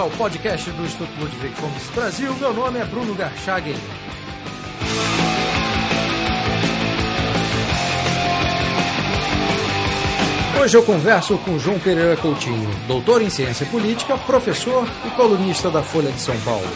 ao podcast do Instituto Ludwig Brasil. Meu nome é Bruno Garchagen. Hoje eu converso com João Pereira Coutinho, doutor em ciência política, professor e colunista da Folha de São Paulo.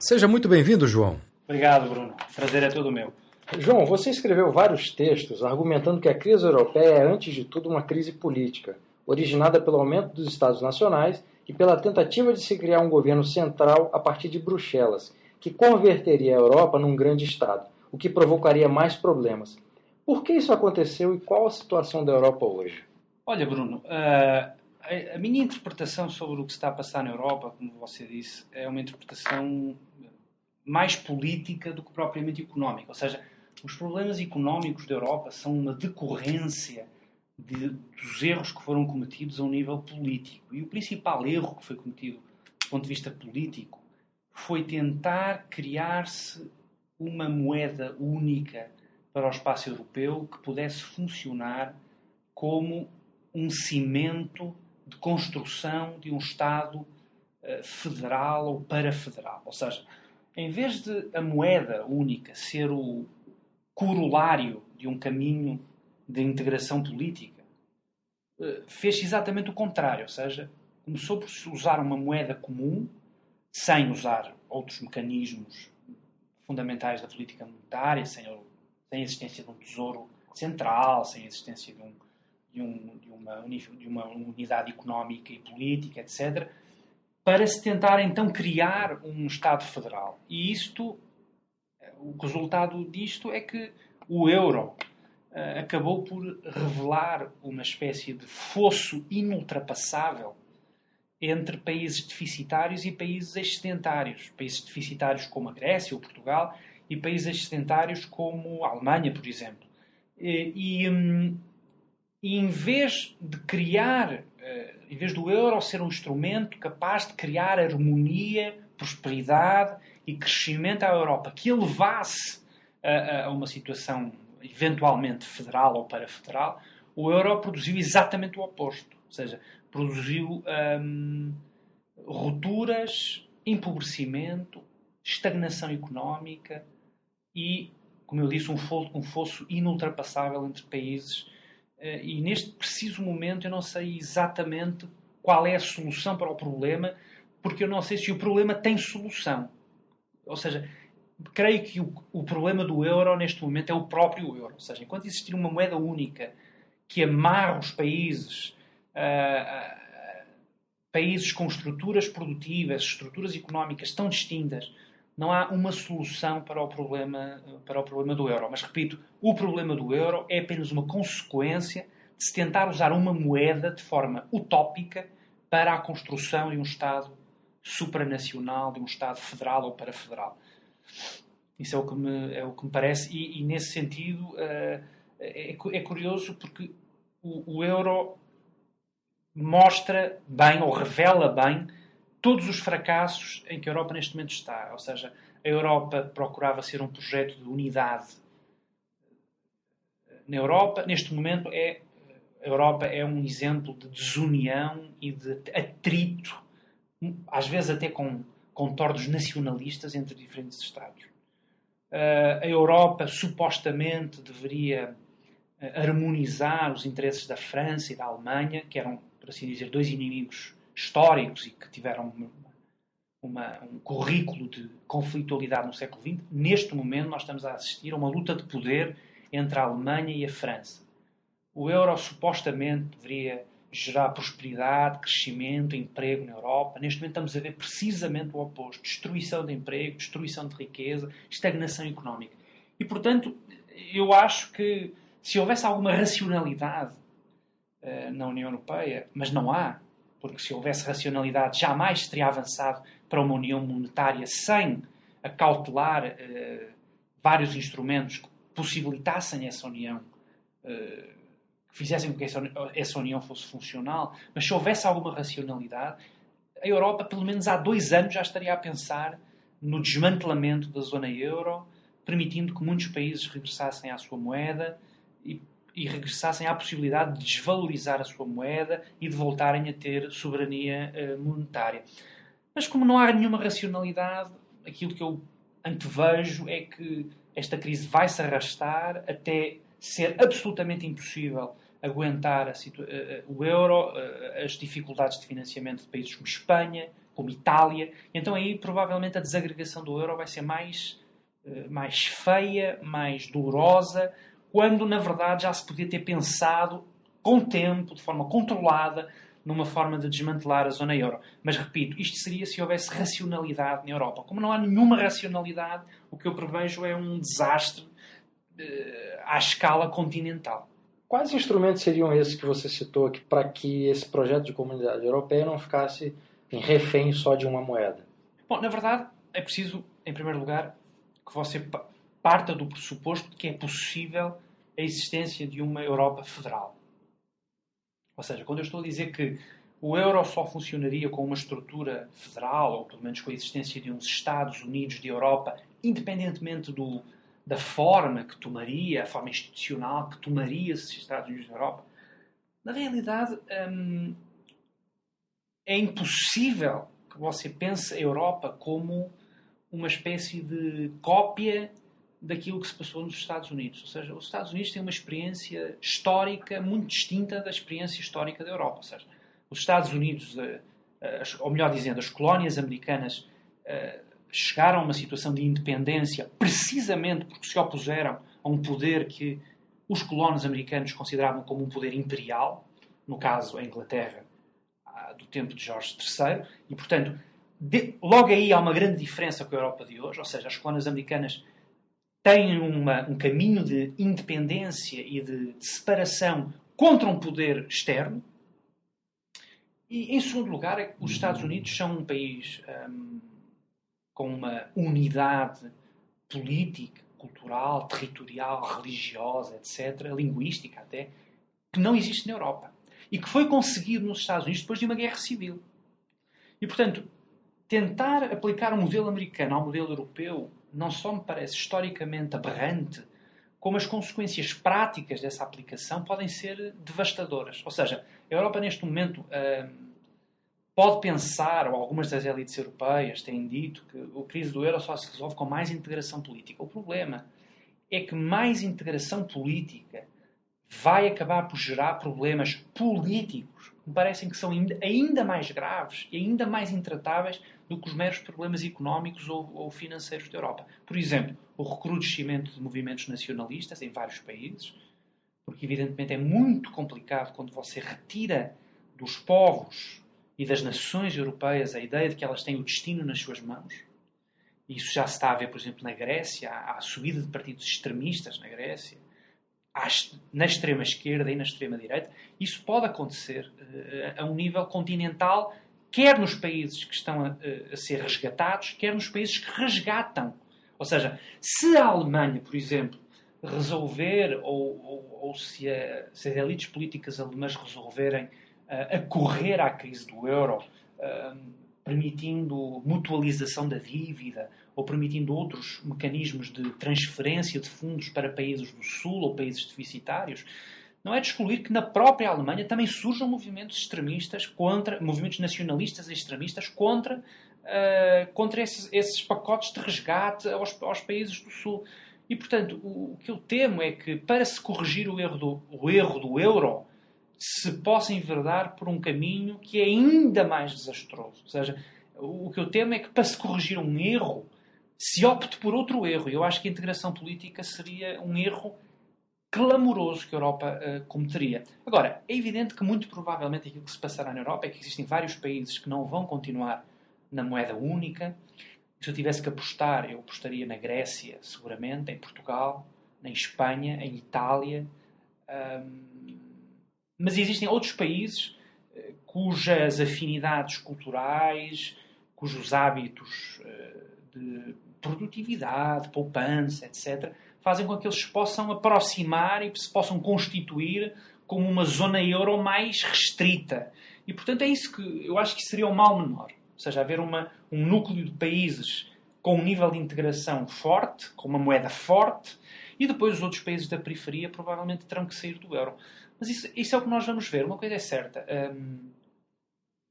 Seja muito bem-vindo, João. Obrigado, Bruno. O prazer é todo meu. João, você escreveu vários textos argumentando que a crise europeia é, antes de tudo, uma crise política, originada pelo aumento dos Estados nacionais e pela tentativa de se criar um governo central a partir de Bruxelas, que converteria a Europa num grande Estado, o que provocaria mais problemas. Por que isso aconteceu e qual a situação da Europa hoje? Olha, Bruno, uh, a minha interpretação sobre o que está a passar na Europa, como você disse, é uma interpretação mais política do que propriamente económica. Ou seja, os problemas económicos da Europa são uma decorrência de, dos erros que foram cometidos a um nível político. E o principal erro que foi cometido do ponto de vista político foi tentar criar-se uma moeda única para o espaço europeu que pudesse funcionar como um cimento de construção de um Estado uh, federal ou parafederal. Ou seja, em vez de a moeda única ser o, corolário de um caminho de integração política, eh, fez exatamente o contrário, ou seja, começou por usar uma moeda comum, sem usar outros mecanismos fundamentais da política monetária, sem, sem a existência de um tesouro central, sem a existência de, um, de, um, de, uma, de uma unidade económica e política, etc., para se tentar então criar um Estado federal. E isto o resultado disto é que o euro uh, acabou por revelar uma espécie de fosso inultrapassável entre países deficitários e países excedentários. Países deficitários como a Grécia ou Portugal e países excedentários como a Alemanha, por exemplo. E, e, um, e em vez de criar, uh, em vez do euro ser um instrumento capaz de criar harmonia, prosperidade e crescimento à Europa que elevasse a, a uma situação eventualmente federal ou para-federal, o euro produziu exatamente o oposto. Ou seja, produziu hum, rupturas, empobrecimento, estagnação económica e, como eu disse, um fosso, um fosso inultrapassável entre países. Eh, e neste preciso momento eu não sei exatamente qual é a solução para o problema, porque eu não sei se o problema tem solução. Ou seja, creio que o, o, problema do euro neste momento é o próprio euro. Ou seja, enquanto existir uma moeda única que amarra os países, uh, uh, países com estruturas produtivas, estruturas económicas tão distintas, não há uma solução para o problema para o problema do euro. Mas repito, o problema do euro é apenas uma consequência de se tentar usar uma moeda de forma utópica para a construção de um Estado supranacional, de um Estado federal ou parafederal. Isso é o que me, é o que me parece, e, e nesse sentido uh, é, é, curioso porque o, o, euro mostra bem, ou revela bem, todos os fracassos em que a Europa neste momento está. Ou seja, a Europa procurava ser um projeto de unidade na Europa, neste momento é a Europa é um exemplo de desunião e de atrito às vezes até com contornos nacionalistas entre diferentes Estados. Uh, a Europa supostamente deveria uh, harmonizar os interesses da França e da Alemanha, que eram, por assim dizer, dois inimigos históricos e que tiveram uma, uma, um currículo de conflitualidade no século XX. Neste momento, nós estamos a assistir a uma luta de poder entre a Alemanha e a França. O euro supostamente deveria gerar prosperidade, crescimento, emprego na Europa. Neste momento estamos a ver precisamente o oposto: destruição de emprego, destruição de riqueza, estagnação económica. E, portanto, eu acho que se houvesse alguma racionalidade uh, na União Europeia, mas não há, porque se houvesse racionalidade jamais teria avançado para uma União Monetária sem acautelar uh, vários instrumentos que possibilitassem essa União. Uh, que fizessem com que essa, essa união fosse funcional, mas se houvesse alguma racionalidade, a Europa, pelo menos há dois anos, já estaria a pensar no desmantelamento da zona euro, permitindo que muitos países regressassem à sua moeda e e regressassem à possibilidade de desvalorizar a sua moeda e de voltarem a ter soberania monetária. Mas como não há nenhuma racionalidade, aquilo que eu antevejo é que esta crise vai se arrastar até ser absolutamente impossível aguentar o euro, as dificuldades de financiamento de países como Espanha, como Itália. Então aí provavelmente a desagregação do euro vai ser mais, eh, mais feia, mais dolorosa, quando na verdade já se podia ter pensado com tempo, de forma controlada, numa forma de desmantelar a zona euro. Mas repito, isto seria se houvesse racionalidade na Europa. Como não há nenhuma racionalidade, o que eu prevejo é um desastre à escala continental. Quais instrumentos seriam esses que você citou aqui para que esse projeto de comunidade europeia não ficasse em refém só de uma moeda? Bom, na verdade, é preciso, em primeiro lugar, que você parta do pressuposto de que é possível a existência de uma Europa federal. Ou seja, quando eu estou a dizer que o euro só funcionaria com uma estrutura federal, ou pelo menos com a existência de uns Estados Unidos de Europa, independentemente do, da forma que tomaria, a forma institucional que tomaria esses Estados Unidos da Europa, na realidade hum, é impossível que você pense a Europa como uma espécie de cópia daquilo que se passou nos Estados Unidos. Ou seja, os Estados Unidos têm uma experiência histórica muito distinta da experiência histórica da Europa. Ou seja, os Estados Unidos, eh, eh, ou melhor dizendo, as colónias americanas eh, chegaram a uma situação de independência precisamente porque se opuseram a um poder que os colonos americanos consideravam como um poder imperial, no caso a Inglaterra do tempo de Jorge III, e portanto, de, logo aí há uma grande diferença com a Europa de hoje, ou seja, as colónias americanas têm uma, um caminho de independência e de, de, separação contra um poder externo. E, em segundo lugar, os Estados Unidos são um país um, com uma unidade política, cultural, territorial, religiosa, etc., linguística até, que não existe na Europa. E que foi conseguido nos Estados Unidos depois de uma guerra civil. E, portanto, tentar aplicar o modelo americano ao modelo europeu não só me parece historicamente aberrante, como as consequências práticas dessa aplicação podem ser devastadoras. Ou seja, a Europa neste momento hum, pode pensar, ou algumas das elites europeias têm dito, que a crise do euro só se resolve com mais integração política. O problema é que mais integração política vai acabar por gerar problemas políticos que me parecem que são ainda mais graves e ainda mais intratáveis do que os meros problemas económicos ou, ou financeiros da Europa. Por exemplo, o recrudescimento de movimentos nacionalistas em vários países, porque evidentemente é muito complicado quando você retira dos povos e das nações europeias a ideia de que elas têm o destino nas suas mãos. Isso já se está a ver, por exemplo, na Grécia, há a subida de partidos extremistas na Grécia na extrema esquerda e na extrema direita, isso pode acontecer uh, a um nível continental, quer nos países que estão a, a, ser resgatados, quer nos países que resgatam. Ou seja, se a Alemanha, por exemplo, resolver, ou, ou, ou se, a, se, as elites políticas alemãs resolverem uh, acorrer à crise do euro, uh, permitindo mutualização da dívida, ou permitindo outros mecanismos de transferência de fundos para países do Sul ou países deficitários, não é de excluir que na própria Alemanha também surjam movimentos extremistas contra, movimentos nacionalistas e extremistas contra, uh, contra esses, esses, pacotes de resgate aos, aos, países do Sul. E, portanto, o, o, que eu temo é que para se corrigir o erro do, o erro do euro, se possa enverdar por um caminho que é ainda mais desastroso. Ou seja, o que eu temo é que para se corrigir um erro, se opte por outro erro. Eu acho que a integração política seria um erro clamoroso que a Europa uh, cometeria. Agora, é evidente que muito provavelmente aquilo que se passará na Europa é que existem vários países que não vão continuar na moeda única. Se eu tivesse que apostar, eu apostaria na Grécia, seguramente, em Portugal, na Espanha, em Itália. Um, mas existem outros países uh, cujas afinidades culturais, cujos hábitos uh, de produtividade, poupança, etc., fazem com que eles se possam aproximar e se possam constituir como uma zona euro mais restrita. E, portanto, é isso que eu acho que seria o mal menor. Ou seja, haver uma, um núcleo de países com um nível de integração forte, com uma moeda forte, E depois os outros países da periferia provavelmente terão que sair do euro. Mas isso, isso é o que nós vamos ver. Uma coisa é certa. Um,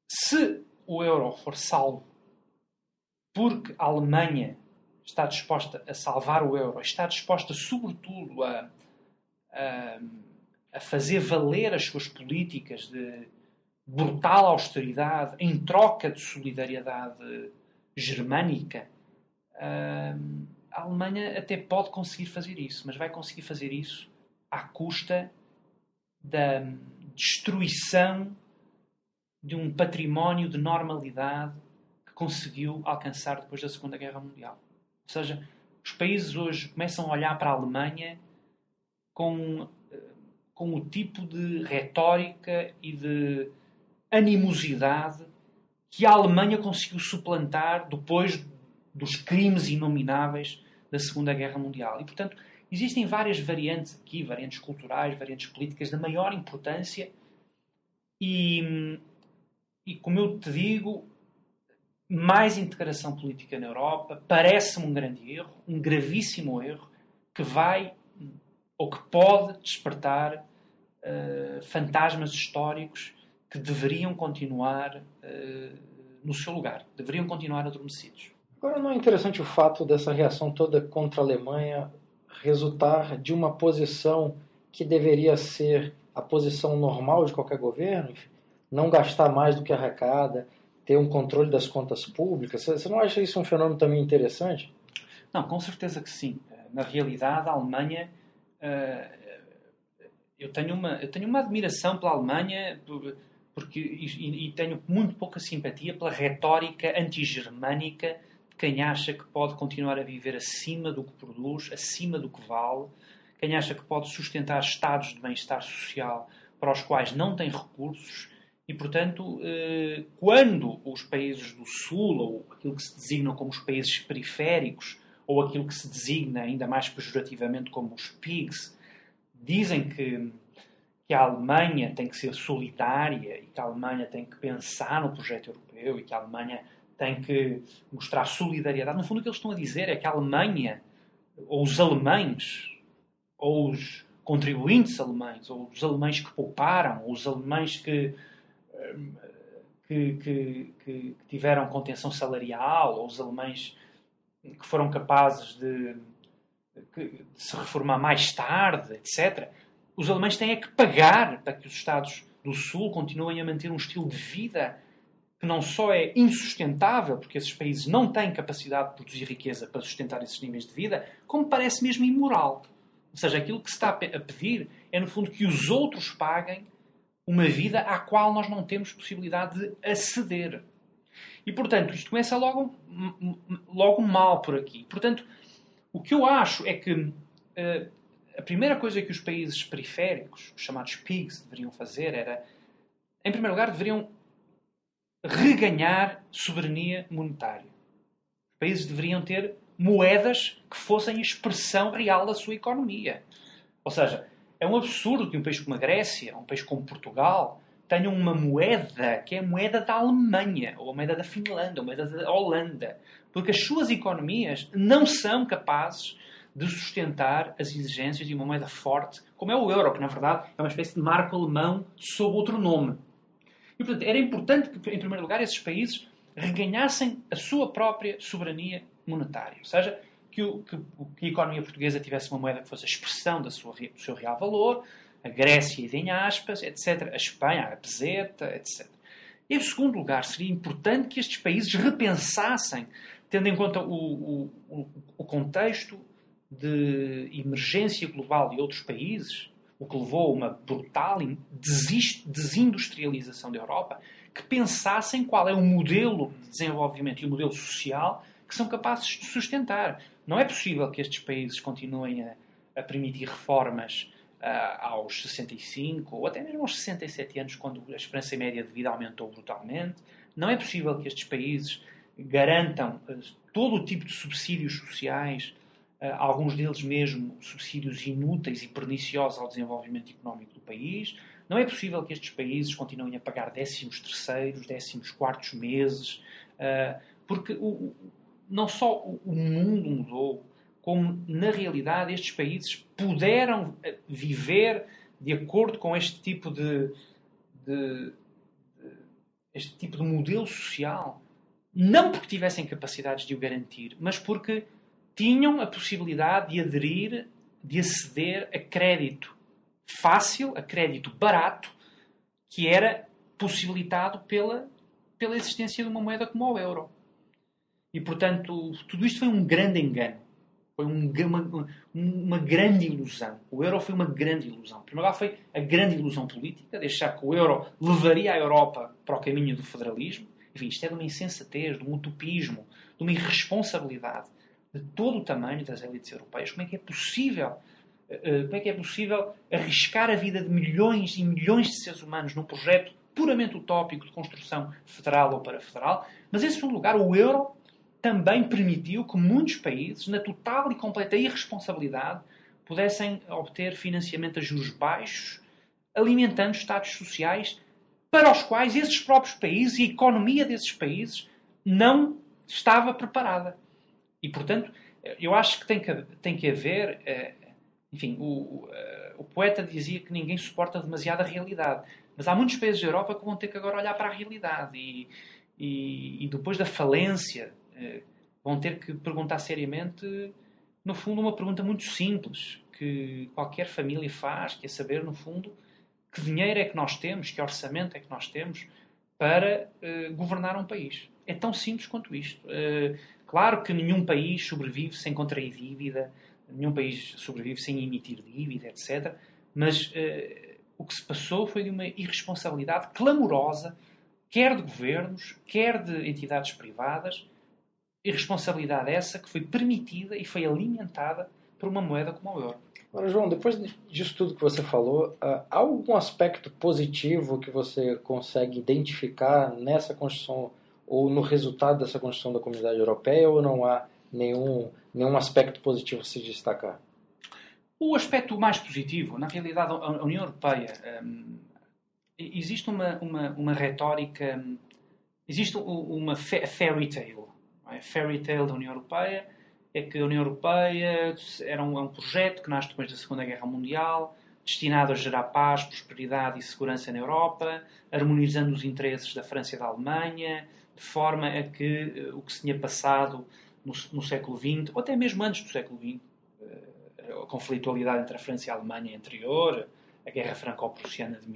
se o euro for salvo porque a Alemanha está disposta a salvar o euro, está disposta, sobretudo, a, a, a fazer valer as suas políticas de brutal austeridade em troca de solidariedade germânica, a Alemanha até pode conseguir fazer isso, mas vai conseguir fazer isso à custa da destruição de um património de normalidade que conseguiu alcançar depois da Segunda Guerra Mundial. Ou seja, os países hoje começam a olhar para a Alemanha com, eh, com o tipo de retórica e de animosidade que a Alemanha conseguiu suplantar depois dos crimes inomináveis da Segunda Guerra Mundial. E, portanto, existem várias variantes aqui, variantes culturais, variantes políticas, da maior importância. E, e como eu te digo, mais integração política na Europa parece-me um grande erro, um gravíssimo erro, que vai ou que pode despertar uh, fantasmas históricos que deveriam continuar uh, no seu lugar, deveriam continuar adormecidos. Agora, não é interessante o fato dessa reação toda contra a Alemanha resultar de uma posição que deveria ser a posição normal de qualquer governo? Não gastar mais do que arrecada, ter um controle das contas públicas. Você não acha isso um fenômeno também interessante? Não, com certeza que sim. Na realidade, a Alemanha. Eh, eu tenho uma, eu tenho uma admiração pela Alemanha porque, e, e tenho muito pouca simpatia pela retórica antigermânica quem acha que pode continuar a viver acima do que produz, acima do que vale, quem acha que pode sustentar estados de bem-estar social para os quais não tem recursos? E, portanto, eh, quando os países do Sul, ou aquilo que se designam como os países periféricos, ou aquilo que se designa ainda mais pejorativamente como os PIGs, dizem que, que a Alemanha tem que ser solidária e que a Alemanha tem que pensar no projeto europeu e que a Alemanha tem que mostrar solidariedade. No fundo, o que eles estão a dizer é que a Alemanha, ou os alemães, ou os contribuintes alemães, ou os alemães que pouparam, ou os alemães que que, que, que, tiveram contenção salarial, ou os alemães que foram capazes de, de, se reformar mais tarde, etc. Os alemães têm é que pagar para que os Estados do Sul continuem a manter um estilo de vida que não só é insustentável, porque esses países não têm capacidade de produzir riqueza para sustentar esses níveis de vida, como parece mesmo imoral. Ou seja, aquilo que se está a pedir é, no fundo, que os outros paguem uma vida à qual nós não temos possibilidade de aceder. E, portanto, isto começa logo, logo mal por aqui. Portanto, o que eu acho é que uh, a primeira coisa que os países periféricos, os chamados PIGs, deveriam fazer era, em primeiro lugar, deveriam reganhar soberania monetária. Os países deveriam ter moedas que fossem expressão real da sua economia. Ou seja, é um absurdo que um país como a Grécia, um país como Portugal, tenham uma moeda que é a moeda da Alemanha, ou a moeda da Finlândia, ou a moeda da Holanda. Porque as suas economias não são capazes de sustentar as exigências de uma moeda forte, como é o euro, que na verdade é uma espécie de marco alemão sob outro nome. E, portanto, era importante que, em primeiro lugar, esses países reganhassem a sua própria soberania monetária. Ou seja, que, o, que, que, a economia portuguesa tivesse uma moeda que fosse a expressão da sua, do seu real valor, a Grécia, em aspas, etc., a Espanha, a peseta, etc. Em segundo lugar, seria importante que estes países repensassem, tendo em conta o, o, o contexto de emergência global de outros países, o que levou a uma brutal desindustrialização da Europa, que pensassem qual é o modelo de desenvolvimento e o modelo social que são capazes de sustentar. Não é possível que estes países continuem a, a permitir reformas uh, aos 65 ou até mesmo aos 67 anos, quando a esperança média de vida aumentou brutalmente. Não é possível que estes países garantam uh, todo o tipo de subsídios sociais, alguns deles mesmo subsídios inúteis e perniciosos ao desenvolvimento económico do país. Não é possível que estes países continuem a pagar décimos terceiros, décimos quartos meses, porque o, não só o mundo mudou, como, na realidade, estes países puderam eh, viver de acordo com este tipo de, de este tipo de modelo social, não porque tivessem capacidades de o garantir, mas porque tinham a possibilidade de aderir, de aceder a crédito fácil, a crédito barato, que era possibilitado pela, pela existência de uma moeda como o euro. E, portanto, tudo isto foi um grande engano. Foi um, uma, uma, grande ilusão. O euro foi uma grande ilusão. Primeiro foi a grande ilusão política, deixar que o euro levaria a Europa para o caminho do federalismo. Enfim, isto é de uma insensatez, de um utopismo, de uma irresponsabilidade de todo o tamanho das elites europeias. Como é que é possível eh, eh, como é que é possível arriscar a vida de milhões e milhões de seres humanos num projeto puramente utópico de construção federal ou para-federal? Mas, em segundo lugar, o euro também permitiu que muitos países, na total e completa irresponsabilidade, pudessem obter financiamento a juros baixos, alimentando estados sociais para os quais esses próprios países e a economia desses países não estava preparada. E, portanto, eu acho que tem que, tem que haver. Eh, enfim, o, eh, o poeta dizia que ninguém suporta demasiada realidade. Mas há muitos países da Europa que vão ter que agora olhar para a realidade. E, e, e depois da falência, eh, vão ter que perguntar seriamente, no fundo, uma pergunta muito simples que qualquer família faz, que é saber, no fundo, que dinheiro é que nós temos, que orçamento é que nós temos para uh, governar um país. É tão simples quanto isto. Uh, Claro que nenhum país sobrevive sem contrair dívida, nenhum país sobrevive sem emitir dívida, etc. Mas uh, o que se passou foi de uma irresponsabilidade clamorosa, quer de governos, quer de entidades privadas. Irresponsabilidade essa que foi permitida e foi alimentada por uma moeda como o euro. Agora, João, depois disso tudo que você falou, há algum aspecto positivo que você consegue identificar nessa construção ou no resultado dessa construção da comunidade europeia ou não há nenhum, nenhum aspecto positivo a se destacar? O aspecto mais positivo, na realidade, a União Europeia, um, existe uma, uma, uma retórica, existe uma fairy tale. É? Fairy tale da União Europeia é que a União Europeia era um, é um projeto que nasce depois da Segunda Guerra Mundial, destinado a gerar paz, prosperidade e segurança na Europa, harmonizando os interesses da França e da Alemanha, de forma a que uh, o que se tinha passado no, no, século XX, ou até mesmo antes do século XX, uh, a conflitualidade entre a França e a Alemanha anterior, a Guerra Franco-Prussiana de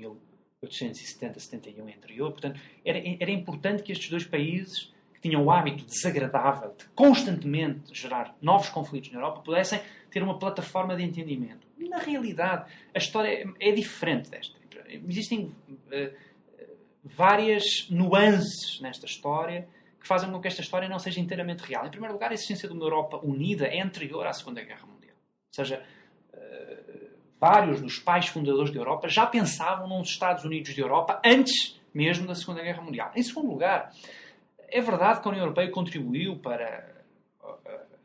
1870-71 anterior, portanto, era, era importante que estes dois países que tinham o hábito desagradável de constantemente gerar novos conflitos na Europa pudessem ter uma plataforma de entendimento. Na realidade, a história é, é diferente desta. Existem uh, várias nuances nesta história que fazem com que esta história não seja inteiramente real. Em primeiro lugar, a existência de uma Europa unida é anterior à Segunda Guerra Mundial. Ou seja, uh, vários dos pais fundadores da Europa já pensavam nos Estados Unidos de Europa antes mesmo da Segunda Guerra Mundial. Em segundo lugar, é verdade que a União Europeia contribuiu para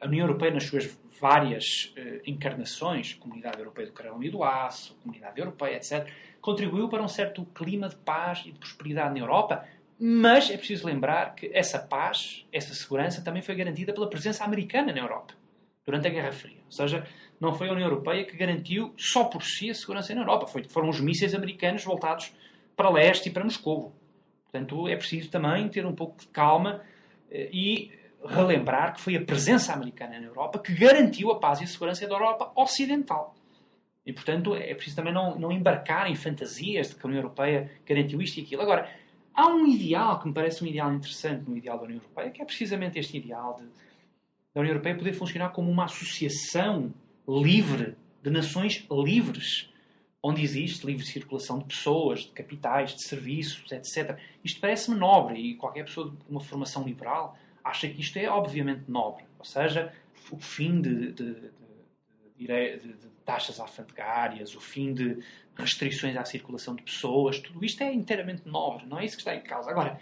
a União Europeia nas suas várias uh, encarnações, Comunidade Europeia do Carvão e do Aço, Comunidade Europeia, etc., contribuiu para um certo clima de paz e de prosperidade na Europa, mas é preciso lembrar que essa paz, essa segurança também foi garantida pela presença americana na Europa durante a Guerra Fria. Ou seja, não foi a União Europeia que garantiu só por si a segurança na Europa. Foi, foram os mísseis americanos voltados para leste e para Moscou. Portanto, é preciso também ter um pouco de calma eh, e relembrar que foi a presença americana na Europa que garantiu a paz e a segurança da Europa Ocidental. E, portanto, é preciso também não, não embarcar em fantasias de que a União Europeia garantiu isto e aquilo. Agora, há um ideal que me parece um ideal interessante no ideal da União Europeia, que é precisamente este ideal de, da União Europeia poder funcionar como uma associação livre, de nações livres, onde existe livre circulação de pessoas, de capitais, de serviços, etc. Isto parece-me nobre e qualquer pessoa com uma formação liberal acha que isto é obviamente nobre. Ou seja, o fim de, de, de, de taxas alfandegárias, o fim de restrições à circulação de pessoas, tudo isto é inteiramente nobre, não é isso que está em causa. Agora,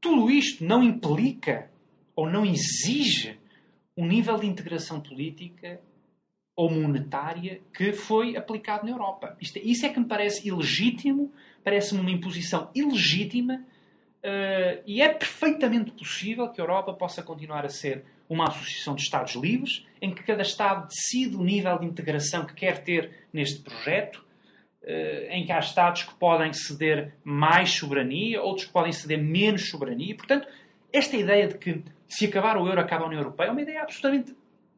tudo isto não implica ou não exige um nível de integração política ou monetária que foi aplicado na Europa. Isto, é, isso é que me parece ilegítimo, parece-me uma imposição ilegítima uh, e é perfeitamente possível que a Europa possa continuar a ser uma associação de Estados livres, em que cada Estado decide o nível de integração que quer ter neste projeto, eh, em que há Estados que podem ceder mais soberania, outros que podem ceder menos soberania. Portanto, esta ideia de que se acabar o euro acaba a União Europeia é uma ideia absolutamente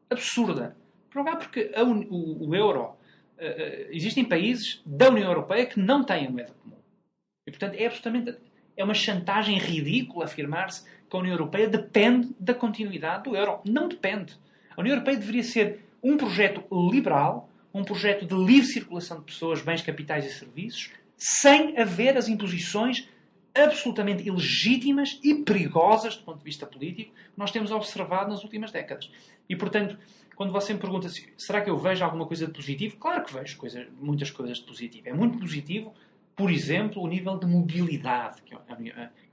absurda. Por porque a, o, euro. Uh, existem países da União Europeia que não têm moeda comum. E, portanto, é absolutamente. É uma chantagem ridícula afirmar-se que a União Europeia depende da continuidade do euro. Não depende. A União Europeia deveria ser um projeto liberal, um projeto de livre circulação de pessoas, bens, capitais e serviços, sem haver as imposições absolutamente ilegítimas e perigosas do ponto de vista político que nós temos observado nas últimas décadas. E, portanto, quando você me pergunta se será que eu vejo alguma coisa de positivo, claro que vejo coisas, muitas coisas de positivo. É muito positivo, por exemplo, o nível de mobilidade que a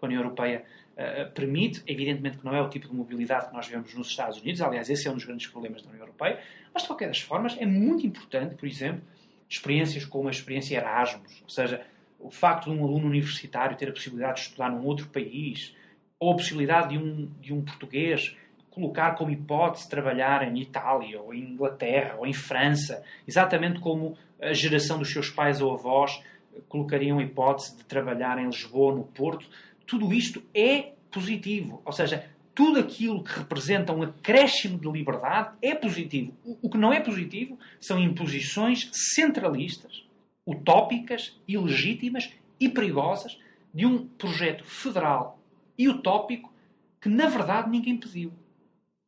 União Europeia uh, permite. Evidentemente que não é o tipo de mobilidade que nós vemos nos Estados Unidos, aliás, esse é um dos grandes problemas da União Europeia, mas de qualquer das formas é muito importante, por exemplo, experiências como a experiência Erasmus, ou seja, o facto de um aluno universitário ter a possibilidade de estudar num outro país, ou a possibilidade de um, de um português colocar como hipótese trabalhar em Itália, ou em Inglaterra, ou em França, exatamente como a geração dos seus pais ou avós colocariam a hipótese de trabalhar em Lisboa, no Porto. Tudo isto é positivo. Ou seja, tudo aquilo que representa um acréscimo de liberdade é positivo. O que não é positivo são imposições centralistas, utópicas, ilegítimas e perigosas de um projeto federal e utópico que, na verdade, ninguém pediu.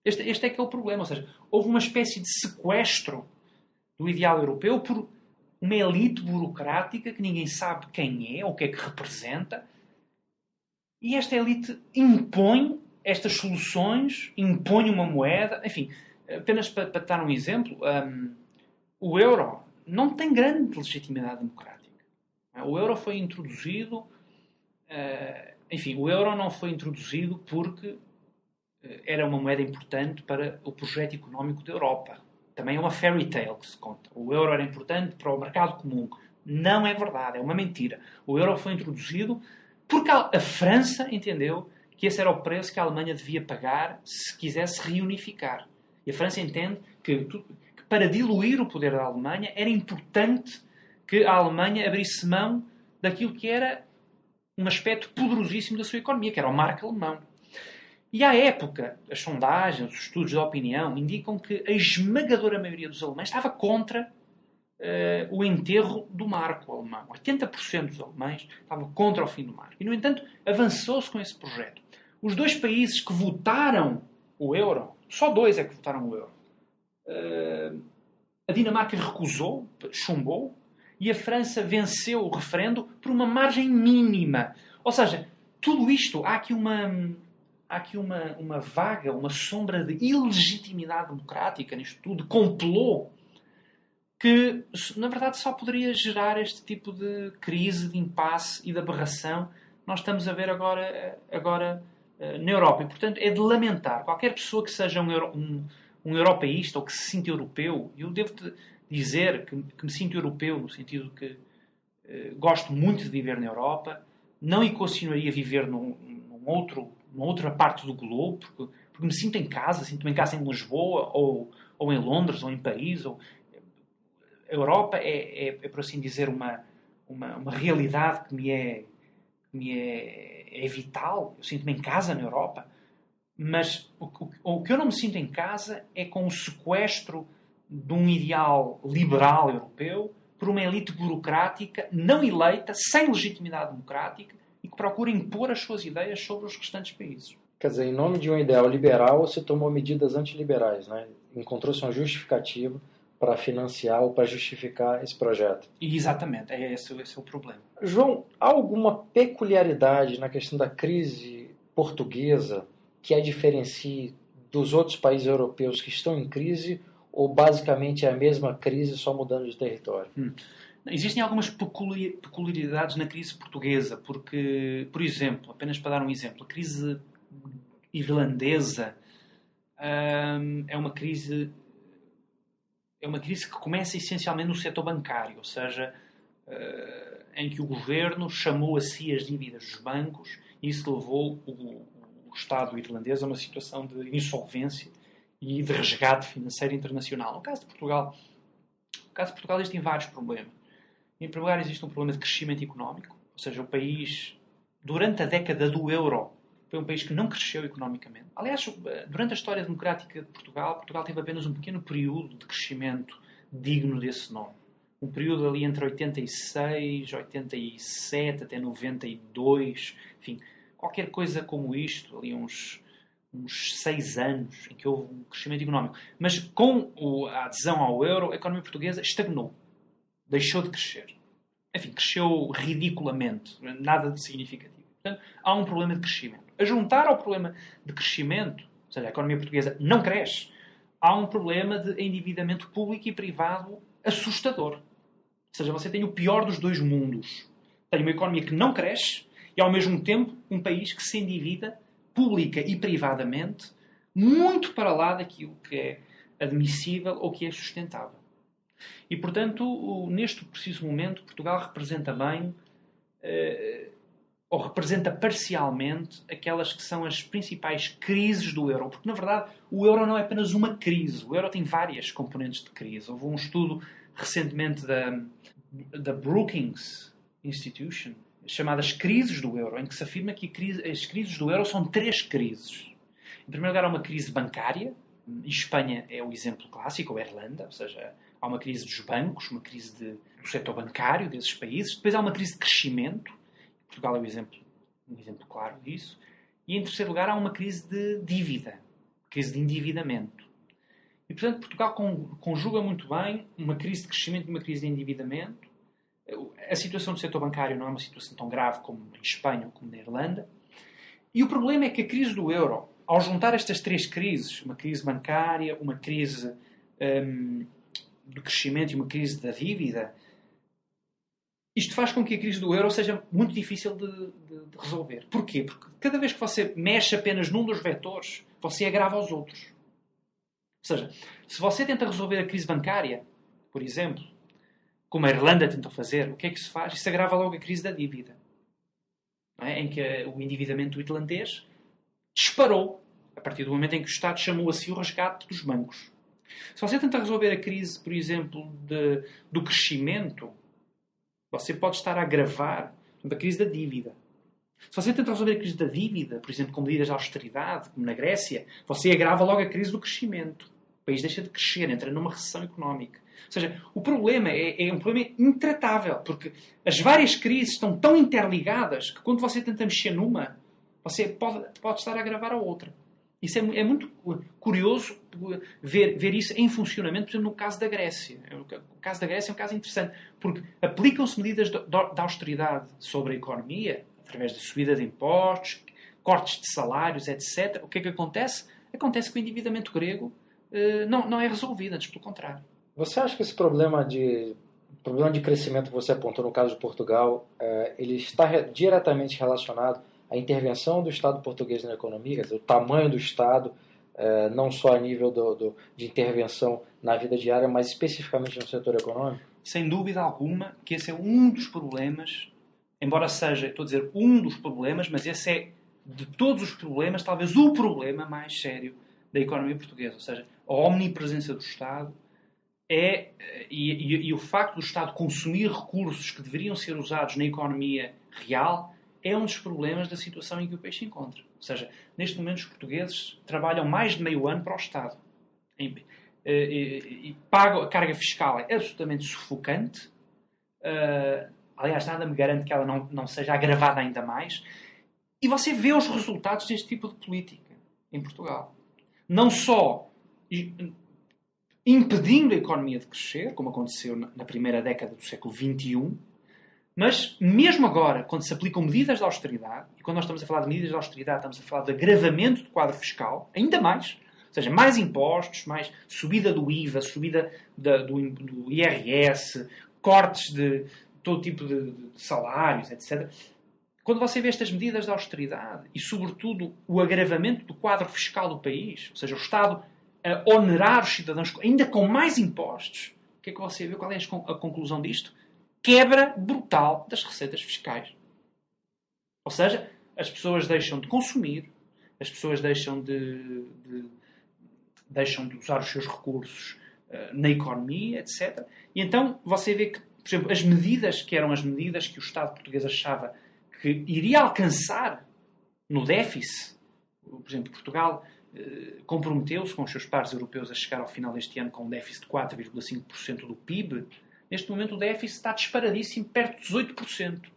Este, este é que é o problema. Ou seja, houve uma espécie de sequestro do ideal europeu por uma elite burocrática que ninguém sabe quem é ou o que é que representa. E esta elite impõe estas soluções, impõe uma moeda. Enfim, apenas para, para dar um exemplo, um, o euro não tem grande legitimidade democrática. O euro foi introduzido. Uh, enfim, o euro não foi introduzido porque eh, era uma moeda importante para o projeto económico da Europa. Também é uma fairy tale que se conta. O euro era importante para o mercado comum. Não é verdade, é uma mentira. O euro foi introduzido porque a França entendeu que esse era o preço que a Alemanha devia pagar se quisesse reunificar. E a França entende que, que para diluir o poder da Alemanha era importante que a Alemanha abrisse mão daquilo que era um aspecto poderosíssimo da sua economia, que era o marco alemão. E à época, as sondagens, os estudos de opinião indicam que a esmagadora maioria dos alemães estava contra uh, o enterro do marco alemão. 80% dos alemães estavam contra o fim do marco. E, no entanto, avançou-se com esse projeto. Os dois países que votaram o euro, só dois é que votaram o euro. Uh, a Dinamarca recusou, chumbou, e a França venceu o referendo por uma margem mínima. Ou seja, tudo isto, há aqui uma há aqui uma, uma vaga, uma sombra de ilegitimidade democrática nisto tudo, de complô, que na verdade só poderia gerar este tipo de crise, de impasse e de aberração nós estamos a ver agora, agora eh, na Europa. E, portanto, é de lamentar. Qualquer pessoa que seja um, um, um europeísta ou que se sinta europeu, eu devo dizer que, que, me sinto europeu no sentido que eh, gosto muito de viver na Europa, não equacionaria viver num, num outro numa outra parte do globo, porque, porque me sinto em casa, sinto-me em casa em Lisboa, ou, ou em Londres, ou em Paris. Ou... A Europa é, é, é, por assim dizer, uma, uma, uma realidade que me é, que me é, é vital. Eu sinto-me em casa na Europa. Mas o, o, o que eu não me sinto em casa é com o sequestro de um ideal liberal europeu por uma elite burocrática não eleita, sem legitimidade democrática, e que procura impor as suas ideias sobre os restantes países. Quer dizer, em nome de um ideal liberal, se tomou medidas antiliberais, né? encontrou-se uma justificativa para financiar ou para justificar esse projeto. exatamente, é esse, esse é o problema. João, há alguma peculiaridade na questão da crise portuguesa que a diferencie dos outros países europeus que estão em crise ou basicamente é a mesma crise só mudando de território? Hum. Existem algumas peculiaridades na crise portuguesa, porque, por exemplo, apenas para dar um exemplo, a crise irlandesa hum, é uma crise é uma crise que começa essencialmente no setor bancário, ou seja, uh, em que o governo chamou a si as dívidas dos bancos e isso levou o, o Estado irlandês a uma situação de insolvência e de resgate financeiro internacional. No caso de Portugal, no caso de Portugal existem vários problemas. Em primeiro lugar, existe um problema de crescimento económico, ou seja, o país, durante a década do euro, foi um país que não cresceu economicamente. Aliás, durante a história democrática de Portugal, Portugal teve apenas um pequeno período de crescimento digno desse nome. Um período ali entre 86, 87 até 92, enfim, qualquer coisa como isto, ali uns, uns seis anos em que houve um crescimento económico. Mas com a adesão ao euro, a economia portuguesa estagnou. Deixou de crescer. Enfim, cresceu ridiculamente. Nada de significativo. Portanto, há um problema de crescimento. A juntar ao problema de crescimento, ou seja, a economia portuguesa não cresce, há um problema de endividamento público e privado assustador. Ou seja, você tem o pior dos dois mundos. Tem uma economia que não cresce e, ao mesmo tempo, um país que se endivida pública e privadamente muito para lá daquilo que é admissível ou que é sustentável. E, portanto, neste preciso momento, Portugal representa bem eh, ou representa parcialmente aquelas que são as principais crises do euro. Porque, na verdade, o euro não é apenas uma crise. O euro tem várias componentes de crise. Houve um estudo recentemente da, da Brookings Institution, chamadas crises do euro, em que se afirma que as crises do euro são três crises. Em primeiro lugar, há uma crise bancária, e Espanha é o exemplo clássico, ou Irlanda, ou seja, há uma crise dos bancos, uma crise de, do setor bancário desses países. Depois há uma crise de crescimento, Portugal é um exemplo, um exemplo claro disso. E em terceiro lugar, há uma crise de dívida, crise de endividamento. E, portanto, Portugal conjuga muito bem uma crise de crescimento e uma crise de endividamento. A situação do setor bancário não é uma situação tão grave como em Espanha ou como na Irlanda. E o problema é que a crise do euro, ao juntar estas três crises, uma crise bancária, uma crise um, do crescimento e uma crise da dívida, isto faz com que a crise do euro seja muito difícil de, de, de, resolver. Porquê? Porque cada vez que você mexe apenas num dos vetores, você agrava os outros. Ou seja, se você tenta resolver a crise bancária, por exemplo, como a Irlanda tentou fazer, o que é que se faz? Isso agrava logo a crise da dívida. É? Em que o endividamento irlandês disparou a partir do momento em que o Estado chamou a si o resgate dos bancos. Se você tenta resolver a crise, por exemplo, de, do crescimento você pode estar a agravar a crise da dívida. Se você tenta resolver a crise da dívida, por exemplo, com medidas de austeridade, como na Grécia, você agrava logo a crise do crescimento. O país deixa de crescer, entra numa recessão económica. Ou seja, o problema é, é um problema intratável, porque as várias crises estão tão interligadas que quando você tenta mexer numa, você pode, pode estar a agravar a outra. Isso é, é, muito curioso ver, ver isso em funcionamento, por exemplo, no caso da Grécia. É o caso da Grécia é um caso interessante, porque aplicam-se medidas de, de austeridade sobre a economia, através de subida de impostos, cortes de salários, etc. O que é que acontece? Acontece que o endividamento grego eh, não, não é resolvido, antes pelo contrário. Você acha que esse problema de problema de crescimento que você apontou no caso de Portugal, eh, ele está diretamente relacionado a intervenção do Estado português na economia, o tamanho do Estado, é, não só a nível do, do, de intervenção na vida diária, mas especificamente no setor econômico? Sem dúvida alguma que esse é um dos problemas, embora seja, estou a dizer, um dos problemas, mas esse é, de todos os problemas, talvez o problema mais sério da economia portuguesa. Ou seja, a omnipresença do Estado é, e, e, e o facto do Estado consumir recursos que deveriam ser usados na economia real é um dos problemas da situação em que o país se encontra. Ou seja, neste momento os portugueses trabalham mais de meio ano para o Estado. E, e, e pagam, a carga fiscal é absolutamente sufocante. Uh, aliás, nada me garante que ela não, não seja agravada ainda mais. E você vê os resultados deste tipo de política em Portugal. Não só impedindo a economia de crescer, como aconteceu na primeira década do século XXI, mas, mesmo agora, quando se aplicam medidas de austeridade, e quando nós estamos a falar de medidas de austeridade, estamos a falar de agravamento do quadro fiscal, ainda mais, ou seja, mais impostos, mais subida do IVA, subida da, do, do, IRS, cortes de todo tipo de, de salários, etc. Quando você vê estas medidas de austeridade e, sobretudo, o agravamento do quadro fiscal do país, ou seja, o Estado a onerar os cidadãos ainda com mais impostos, o que é que você vê? Qual é a conclusão disto? Quebra brutal das receitas fiscais. Ou seja, as pessoas deixam de consumir, as pessoas deixam de, de, deixam de usar os seus recursos uh, na economia, etc. E então você vê que, por exemplo, as medidas que eram as medidas que o Estado português achava que iria alcançar no déficit, por exemplo, Portugal uh, comprometeu-se com os seus pares europeus a chegar ao final deste ano com um déficit de 4,5% do PIB. Neste momento o déficit está disparadíssimo, perto de 18%.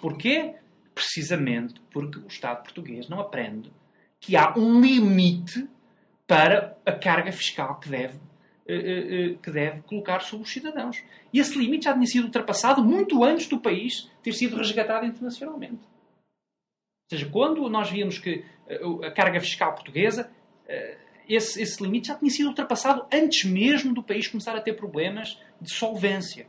Porquê? Precisamente porque o Estado português não aprende que há um limite para a carga fiscal que deve, eh, eh, eh, que deve colocar sobre os cidadãos. E esse limite já tinha sido ultrapassado muito antes do país ter sido resgatado internacionalmente. Ou seja, quando nós víamos que a carga fiscal portuguesa, esse, esse limite já tinha sido ultrapassado antes mesmo do país começar a ter problemas de solvência.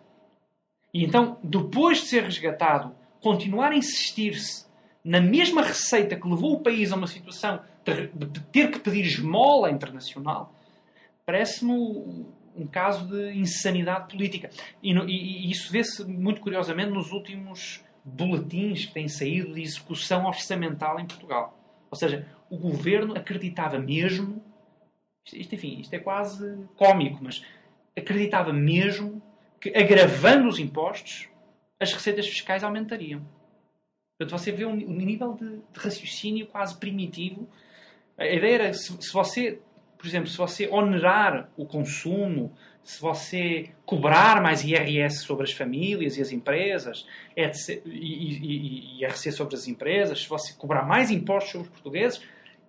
E então, depois de ser resgatado, continuar a insistir-se na mesma receita que levou o país a uma situação de ter que pedir esmola internacional, parece-me um caso de insanidade política. E, e, e isso vê-se muito curiosamente nos últimos boletins que têm saído de execução orçamental em Portugal. Ou seja, o governo acreditava mesmo, isto, enfim, isto é quase cómico, mas acreditava mesmo que agravando os impostos, as receitas fiscais aumentariam. Portanto, você vê um, um nível de, de, raciocínio quase primitivo. A ideia era, se, se, você, por exemplo, se você onerar o consumo, se você cobrar mais IRS sobre as famílias e as empresas, etc, e, e, e IRC sobre as empresas, se você cobrar mais impostos sobre os portugueses,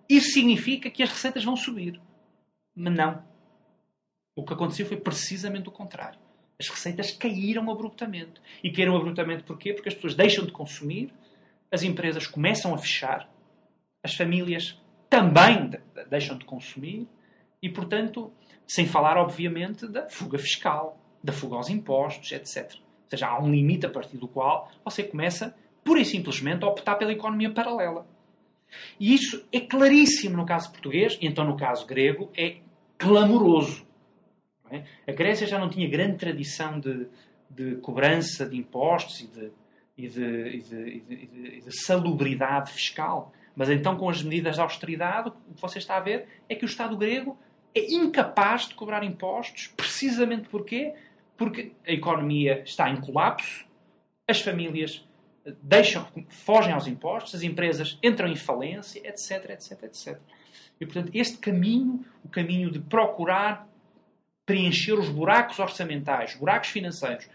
isso significa que as receitas vão subir. Mas não. O que aconteceu foi precisamente o contrário. As receitas caíram abruptamente. E caíram abruptamente porquê? Porque as pessoas deixam de consumir, as empresas começam a fechar, as famílias também deixam de consumir e, portanto, sem falar, obviamente, da fuga fiscal, da fuga aos impostos, etc. Ou seja, há um limite a partir do qual você começa, pura e simplesmente, a optar pela economia paralela. E isso é claríssimo no caso português, e então no caso grego é clamoroso. É? A Grécia já não tinha grande tradição de, de cobrança de impostos e de e de, e de, e de, de salubridade fiscal. Mas então, com as medidas de austeridade, o que você está a ver é que o Estado grego é incapaz de cobrar impostos, precisamente porquê? Porque a economia está em colapso, as famílias deixam, fogem aos impostos, as empresas entram em falência, etc, etc, etc. E, portanto, este caminho, o caminho de procurar preencher os buracos orçamentais, buracos financeiros,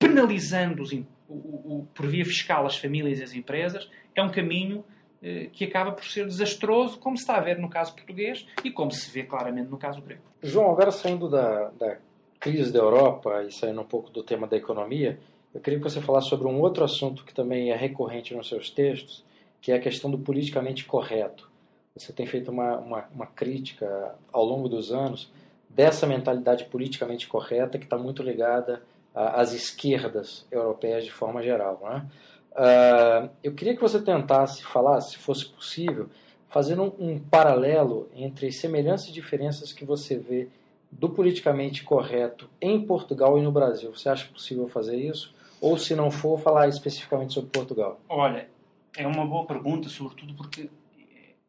penalizando os, o, o, por via fiscal as famílias e as empresas, é um caminho eh, que acaba por ser desastroso, como se está a ver no caso português e como se vê claramente no caso grego. João, agora saindo da, da crise da Europa e saindo um pouco do tema da economia, eu queria que você falasse sobre um outro assunto que também é recorrente nos seus textos, que é a questão do politicamente correto. Você tem feito uma, uma, uma crítica ao longo dos anos dessa mentalidade politicamente correta que está muito ligada as esquerdas europeias de forma geral. Né? Uh, eu queria que você tentasse falar, se fosse possível, fazendo um, um, paralelo entre semelhanças e diferenças que você vê do politicamente correto em Portugal e no Brasil. Você acha possível fazer isso? Ou, se não for, falar especificamente sobre Portugal? Olha, é uma boa pergunta, sobretudo porque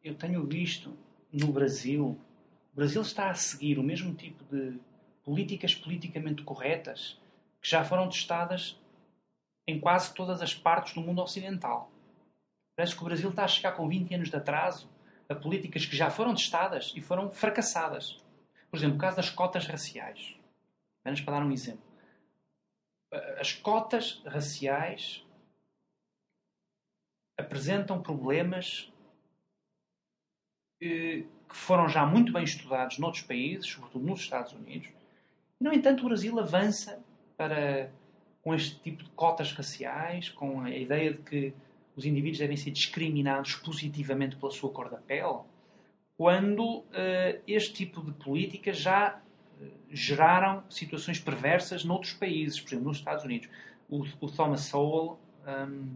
eu tenho visto no Brasil, o Brasil está a seguir o mesmo tipo de políticas politicamente corretas que já foram testadas em quase todas as partes do mundo ocidental. Parece que o Brasil está a chegar com 20 anos de atraso a políticas que já foram testadas e foram fracassadas. Por exemplo, o caso das cotas raciais. Apenas para dar um exemplo. As cotas raciais apresentam problemas eh, que foram já muito bem estudados noutros países, sobretudo nos Estados Unidos. No entanto, o Brasil avança para com este tipo de cotas raciais, com a ideia de que os indivíduos devem ser discriminados positivamente pela sua cor da pele, quando uh, este tipo de políticas já geraram situações perversas noutros países, por exemplo, nos Estados Unidos. O, o Thomas Sowell, um,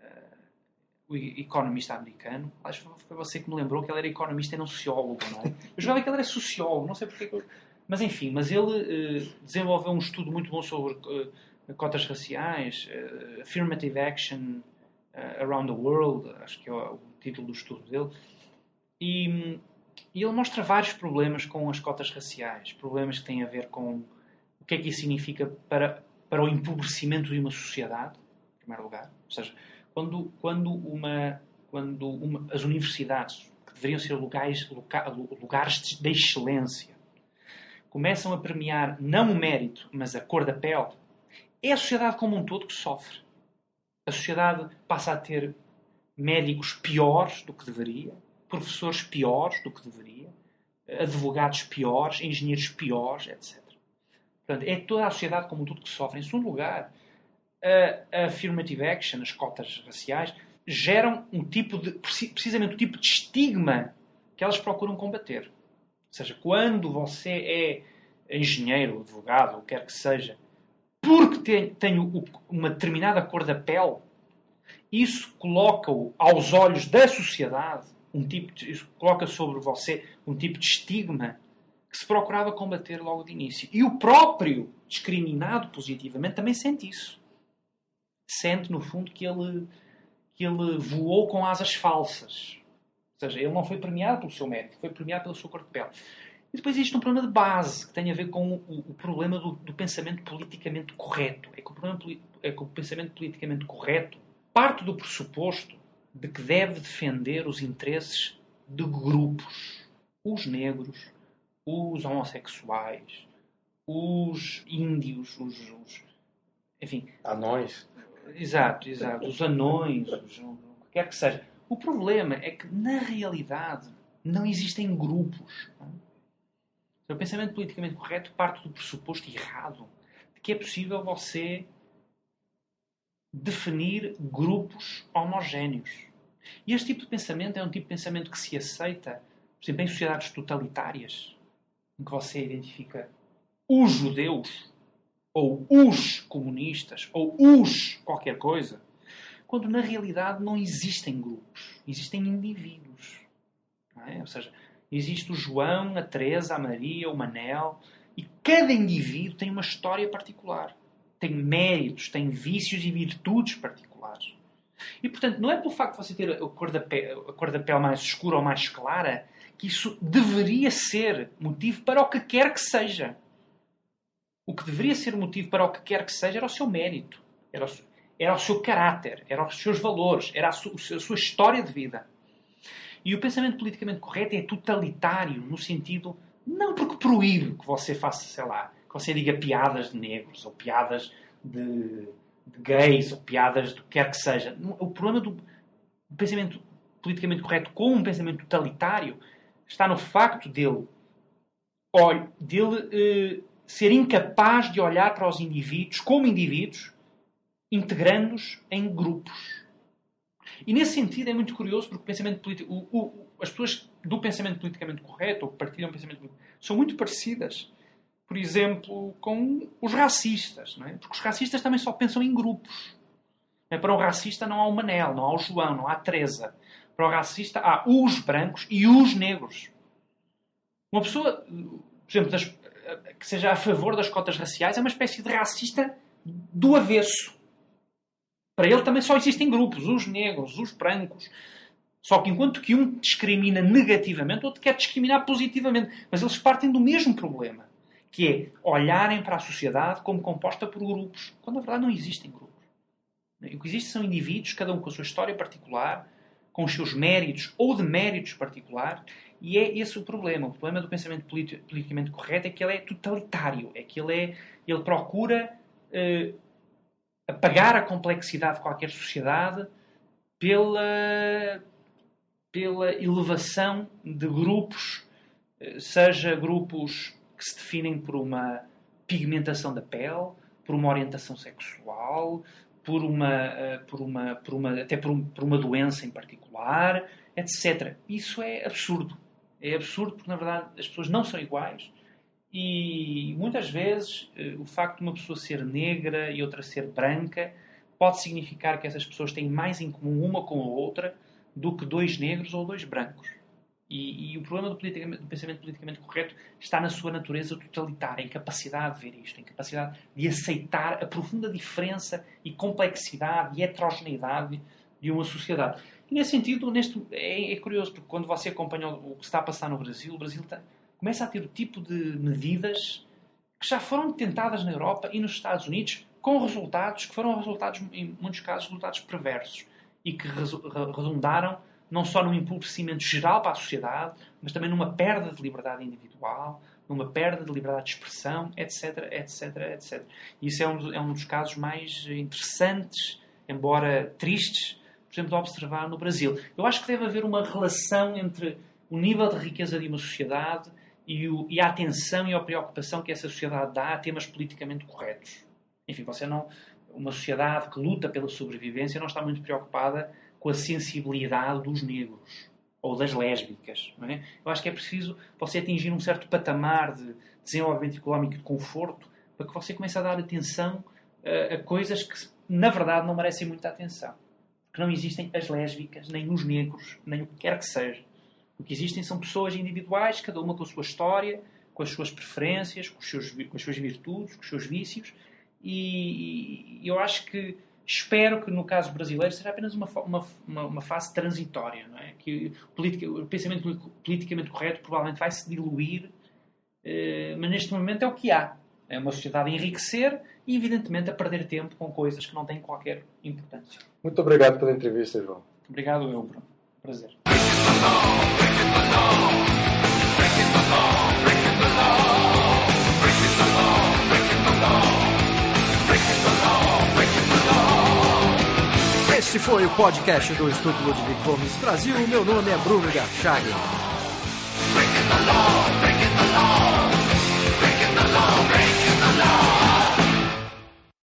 eh, o economista americano, acho que foi você que me lembrou que ele era economista e não sociólogo, não é? Eu jogava que ele era sociólogo, não sei porque que mas enfim, mas ele uh, desenvolveu um estudo muito bom sobre uh, cotas raciais, uh, Affirmative Action Around the World, acho que é o, o, título do estudo dele. E, e ele mostra vários problemas com as cotas raciais, problemas que têm a ver com o que é que isso significa para, para o empobrecimento de uma sociedade, em primeiro lugar. Ou seja, quando, quando, uma, quando uma, as universidades, que deveriam ser lugares, lugares de excelência, começam a premiar não o mérito, mas a cor da pele, é a sociedade como um todo que sofre. A sociedade passa a ter médicos piores do que deveria, professores piores do que deveria, advogados piores, engenheiros piores, etc. Portanto, é toda a sociedade como um todo que sofre. Em segundo lugar, a, affirmative action, as cotas raciais, geram um tipo de, precisamente o tipo de estigma que elas procuram combater. Ou seja, quando você é engenheiro, advogado, o que quer que seja, porque tem, tem uma determinada cor da pele, isso coloca-o aos olhos da sociedade, um tipo de, coloca sobre você um tipo de estigma que se procurava combater logo de início. E o próprio discriminado positivamente também sente isso. Sente, no fundo, que ele, que ele voou com asas falsas. Ou seja, ele não foi premiado pelo seu mérito, foi premiado pela sua cor de pele. E depois existe um problema de base que tem a ver com o, o problema do, do, pensamento politicamente correto. É que o, problema, é que o pensamento politicamente correto parte do pressuposto de que deve defender os interesses de grupos. Os negros, os homossexuais, os índios, os, os enfim. Anões. Exato, exato. Os anões, os, o que quer que seja. O problema é que, na realidade, não existem grupos. O pensamento politicamente correto parte do pressuposto errado de que é possível você definir grupos homogéneos. E este tipo de pensamento é um tipo de pensamento que se aceita, por exemplo, em sociedades totalitárias, em que você identifica os judeus, ou os comunistas, ou os qualquer coisa, quando na realidade não existem grupos, existem indivíduos. É? Ou seja, existe o João, a Teresa, a Maria, o Manel, e cada indivíduo tem uma história particular tem méritos, tem vícios e virtudes particulares. E, portanto, não é pelo facto de você ter a cor da pele, a cor da pele mais escura ou mais clara que isso deveria ser motivo para o que quer que seja. O que deveria ser motivo para o que quer que seja era o seu mérito, era o, era o seu caráter, eram os seus valores, era a, a sua história de vida. E o pensamento politicamente correto é totalitário, no sentido, não porque proíbe que você faça, sei lá, você diga piadas de negros, ou piadas de, de gays, ou piadas do que quer que seja. O problema do pensamento politicamente correto com um pensamento totalitário está no facto dele, olha, dele eh, ser incapaz de olhar para os indivíduos como indivíduos, integrando-os em grupos. E nesse sentido é muito curioso porque o pensamento político, o, o, as pessoas do pensamento politicamente correto ou que partilham pensamento são muito parecidas por exemplo, com os racistas. É? Porque os racistas também só pensam em grupos. É? Para um racista não há o Manel, não há o João, não há a Teresa. Para o racista há os brancos e os negros. Uma pessoa, por exemplo, das, que seja a favor das cotas raciais é uma espécie de racista do avesso. Para ele também só existem grupos, os negros, os brancos. Só que enquanto que um discrimina negativamente, outro quer discriminar positivamente. Mas eles partem do mesmo problema que é olharem para a sociedade como composta por grupos, quando na verdade não existem grupos. O que existe são indivíduos, cada um com a sua história particular, com os seus méritos ou deméritos particulares, e é esse o problema. O problema do pensamento politicamente correto é que ele é totalitário, é que ele, é, ele procura eh, apagar a complexidade de qualquer sociedade pela, pela elevação de grupos, eh, seja grupos que se definem por uma pigmentação da pele, por uma orientação sexual, por uma, eh, por uma, por uma até por, um, por uma doença em particular, etc. Isso é absurdo. É absurdo porque, na verdade, as pessoas não são iguais e muitas vezes eh, o facto de uma pessoa ser negra e outra ser branca pode significar que essas pessoas têm mais em comum uma com a outra do que dois negros ou dois brancos. E, e o problema do, do, pensamento politicamente correto está na sua natureza totalitária, a incapacidade de ver isto, a incapacidade de aceitar a profunda diferença e complexidade e heterogeneidade de uma sociedade. E nesse sentido, neste, é, é curioso, porque quando você acompanha o, que está a passar no Brasil, o Brasil está, começa a ter o tipo de medidas que já foram tentadas na Europa e nos Estados Unidos, com resultados que foram resultados, em muitos casos, resultados perversos e que redundaram não só num empobrecimento geral para a sociedade, mas também numa perda de liberdade individual, numa perda de liberdade de expressão, etc, etc, etc. E isso é um, é um dos casos mais interessantes, embora tristes, por exemplo, de observar no Brasil. Eu acho que deve haver uma relação entre o nível de riqueza de uma sociedade e, o, e a atenção e a preocupação que essa sociedade dá a temas politicamente corretos. Enfim, você não. Uma sociedade que luta pela sobrevivência não está muito preocupada com a sensibilidade dos negros ou das lésbicas. É? Eu acho que é preciso você atingir um certo patamar de desenvolvimento económico e de conforto para que você comece a dar atenção a, a coisas que, na verdade, não merecem muita atenção. Porque não existem as lésbicas, nem os negros, nem o que quer que seja. O que existem são pessoas individuais, cada uma com a sua história, com as suas preferências, com, seus, com as suas virtudes, com os seus vícios. E, e eu acho que Espero que no caso brasileiro seja apenas uma, uma, uma, uma fase transitória, não é? que o, politica, o pensamento politicamente correto provavelmente vai se diluir, eh, mas neste momento é o que há. É uma sociedade a enriquecer e, evidentemente, a perder tempo com coisas que não têm qualquer importância. Muito obrigado pela entrevista, João. Obrigado, eu, Bruno. Prazer. Esse foi o podcast do Estúdio Ludwig Gomes Brasil. Meu nome é Bruno Garchagen.